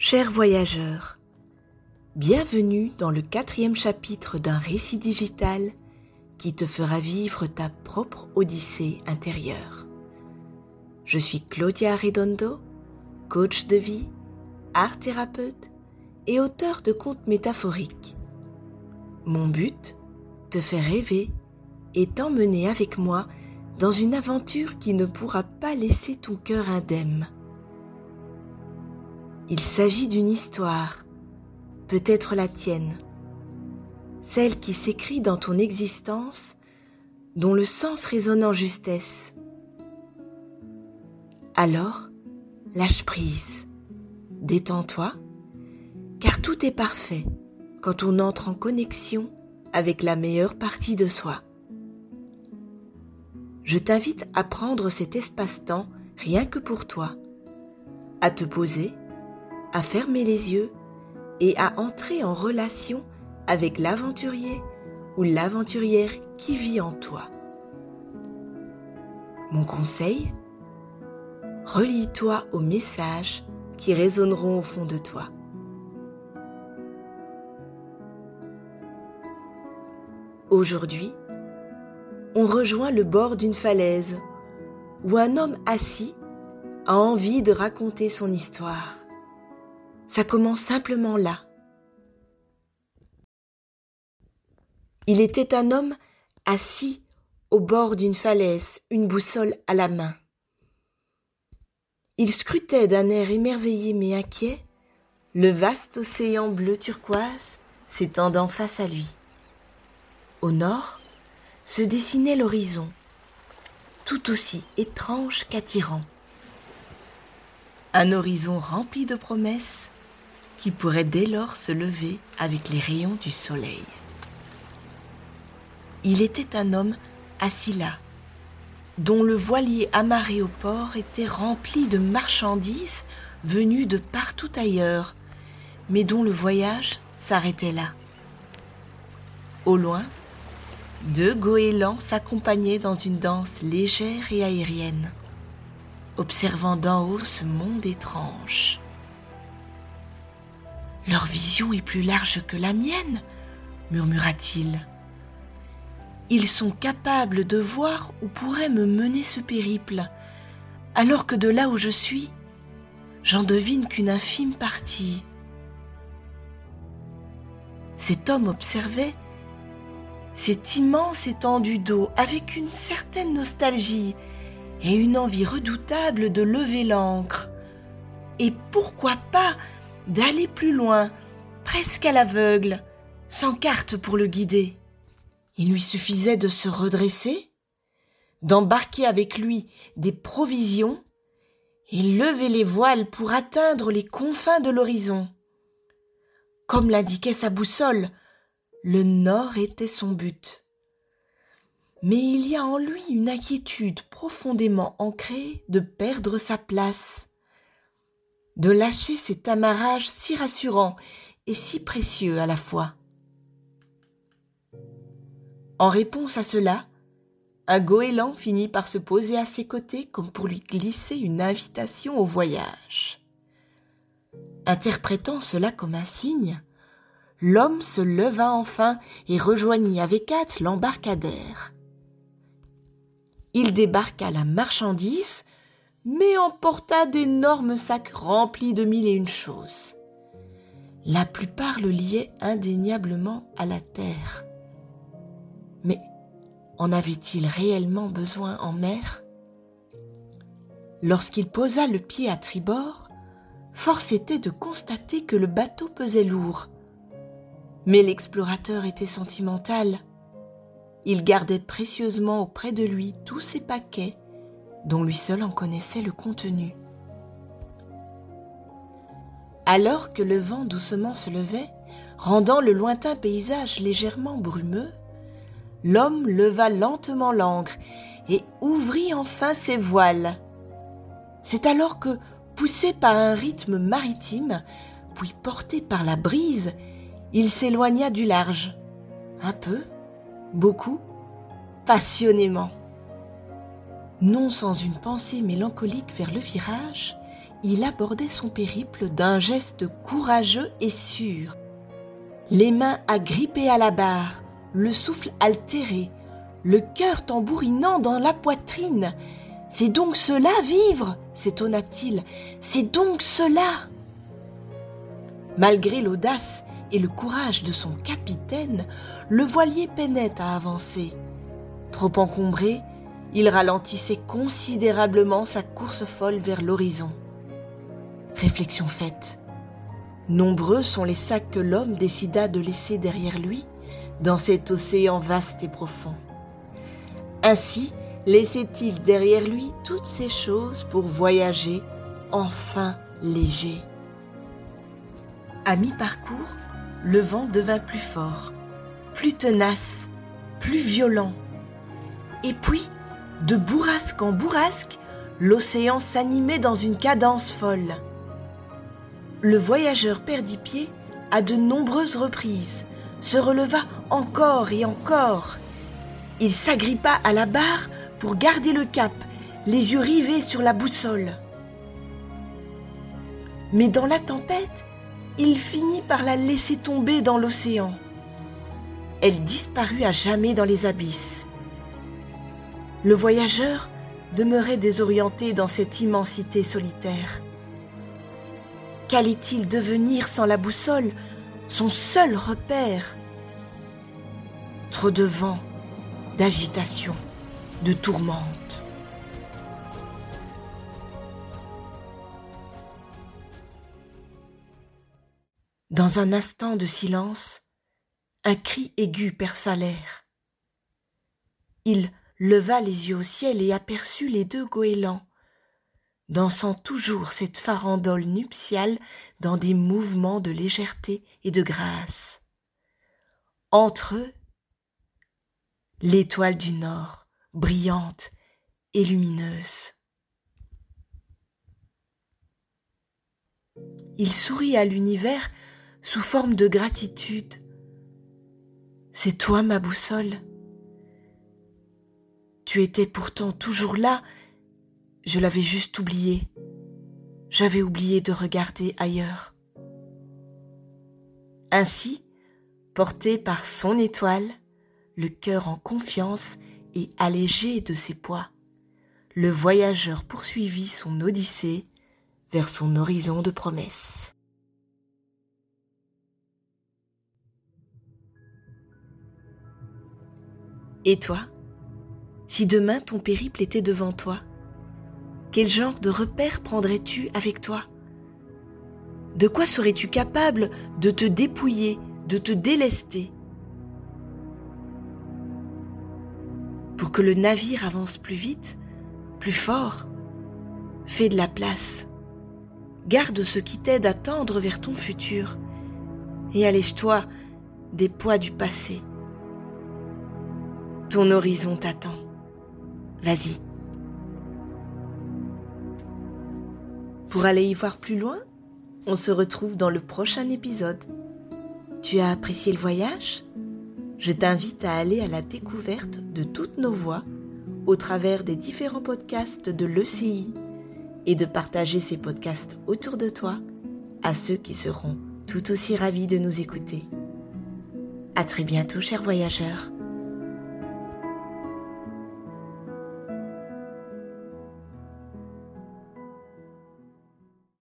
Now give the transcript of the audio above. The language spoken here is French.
Chers voyageurs, bienvenue dans le quatrième chapitre d'un récit digital qui te fera vivre ta propre odyssée intérieure. Je suis Claudia Redondo, coach de vie, art thérapeute et auteur de contes métaphoriques. Mon but, te faire rêver et t'emmener avec moi dans une aventure qui ne pourra pas laisser ton cœur indemne. Il s'agit d'une histoire, peut-être la tienne, celle qui s'écrit dans ton existence, dont le sens résonne en justesse. Alors, lâche prise, détends-toi, car tout est parfait quand on entre en connexion avec la meilleure partie de soi. Je t'invite à prendre cet espace-temps rien que pour toi, à te poser, à fermer les yeux et à entrer en relation avec l'aventurier ou l'aventurière qui vit en toi. Mon conseil Relie-toi aux messages qui résonneront au fond de toi. Aujourd'hui, on rejoint le bord d'une falaise où un homme assis a envie de raconter son histoire. Ça commence simplement là. Il était un homme assis au bord d'une falaise, une boussole à la main. Il scrutait d'un air émerveillé mais inquiet le vaste océan bleu turquoise s'étendant face à lui. Au nord se dessinait l'horizon, tout aussi étrange qu'attirant. Un horizon rempli de promesses qui pourrait dès lors se lever avec les rayons du soleil. Il était un homme assis là, dont le voilier amarré au port était rempli de marchandises venues de partout ailleurs, mais dont le voyage s'arrêtait là. Au loin, deux goélands s'accompagnaient dans une danse légère et aérienne, observant d'en haut ce monde étrange. Leur vision est plus large que la mienne, murmura-t-il. Ils sont capables de voir où pourrait me mener ce périple, alors que de là où je suis, j'en devine qu'une infime partie. Cet homme observait cette immense étendue d'eau avec une certaine nostalgie et une envie redoutable de lever l'ancre. Et pourquoi pas d'aller plus loin, presque à l'aveugle, sans carte pour le guider. Il lui suffisait de se redresser, d'embarquer avec lui des provisions et lever les voiles pour atteindre les confins de l'horizon. Comme l'indiquait sa boussole, le nord était son but. Mais il y a en lui une inquiétude profondément ancrée de perdre sa place, de lâcher cet amarrage si rassurant et si précieux à la fois. En réponse à cela, un goéland finit par se poser à ses côtés comme pour lui glisser une invitation au voyage. Interprétant cela comme un signe, l'homme se leva enfin et rejoignit avec hâte l'embarcadère. Il débarqua la marchandise, mais emporta d'énormes sacs remplis de mille et une choses. La plupart le liaient indéniablement à la terre. Mais en avait-il réellement besoin en mer? Lorsqu'il posa le pied à tribord, force était de constater que le bateau pesait lourd, mais l'explorateur était sentimental. Il gardait précieusement auprès de lui tous ses paquets, dont lui seul en connaissait le contenu. Alors que le vent doucement se levait, rendant le lointain paysage légèrement brumeux, l'homme leva lentement l'ancre et ouvrit enfin ses voiles. C'est alors que, poussé par un rythme maritime, puis porté par la brise, il s'éloigna du large. Un peu, beaucoup, passionnément. Non sans une pensée mélancolique vers le virage, il abordait son périple d'un geste courageux et sûr. Les mains agrippées à la barre, le souffle altéré, le cœur tambourinant dans la poitrine. C'est donc cela vivre s'étonna-t-il. C'est donc cela. Malgré l'audace et le courage de son capitaine, le voilier peinait à avancer. Trop encombré, il ralentissait considérablement sa course folle vers l'horizon. Réflexion faite. Nombreux sont les sacs que l'homme décida de laisser derrière lui dans cet océan vaste et profond. Ainsi laissait-il derrière lui toutes ces choses pour voyager enfin léger. À mi-parcours, le vent devint plus fort, plus tenace, plus violent. Et puis, de bourrasque en bourrasque, l'océan s'animait dans une cadence folle. Le voyageur perdit pied à de nombreuses reprises, se releva encore et encore. Il s'agrippa à la barre pour garder le cap, les yeux rivés sur la boussole. Mais dans la tempête, il finit par la laisser tomber dans l'océan. Elle disparut à jamais dans les abysses. Le voyageur demeurait désorienté dans cette immensité solitaire. Qu'allait-il devenir sans la boussole, son seul repère? Trop de vent, d'agitation, de tourmente. Dans un instant de silence, un cri aigu perça l'air. Il leva les yeux au ciel et aperçut les deux goélands, dansant toujours cette farandole nuptiale dans des mouvements de légèreté et de grâce. Entre eux, l'étoile du nord, brillante et lumineuse. Il sourit à l'univers sous forme de gratitude. C'est toi ma boussole. Tu étais pourtant toujours là, je l'avais juste oublié. J'avais oublié de regarder ailleurs. Ainsi, porté par son étoile, le cœur en confiance et allégé de ses poids, le voyageur poursuivit son odyssée vers son horizon de promesses. Et toi, si demain ton périple était devant toi, quel genre de repère prendrais-tu avec toi? De quoi serais-tu capable de te dépouiller, de te délester? Pour que le navire avance plus vite, plus fort. Fais de la place. Garde ce qui t'aide à tendre vers ton futur et allège-toi des poids du passé. Ton horizon t'attend. Vas-y. Pour aller y voir plus loin, on se retrouve dans le prochain épisode. Tu as apprécié le voyage? Je t'invite à aller à la découverte de toutes nos voix au travers des différents podcasts de l'ECI et de partager ces podcasts autour de toi à ceux qui seront tout aussi ravis de nous écouter. À très bientôt, chers voyageurs.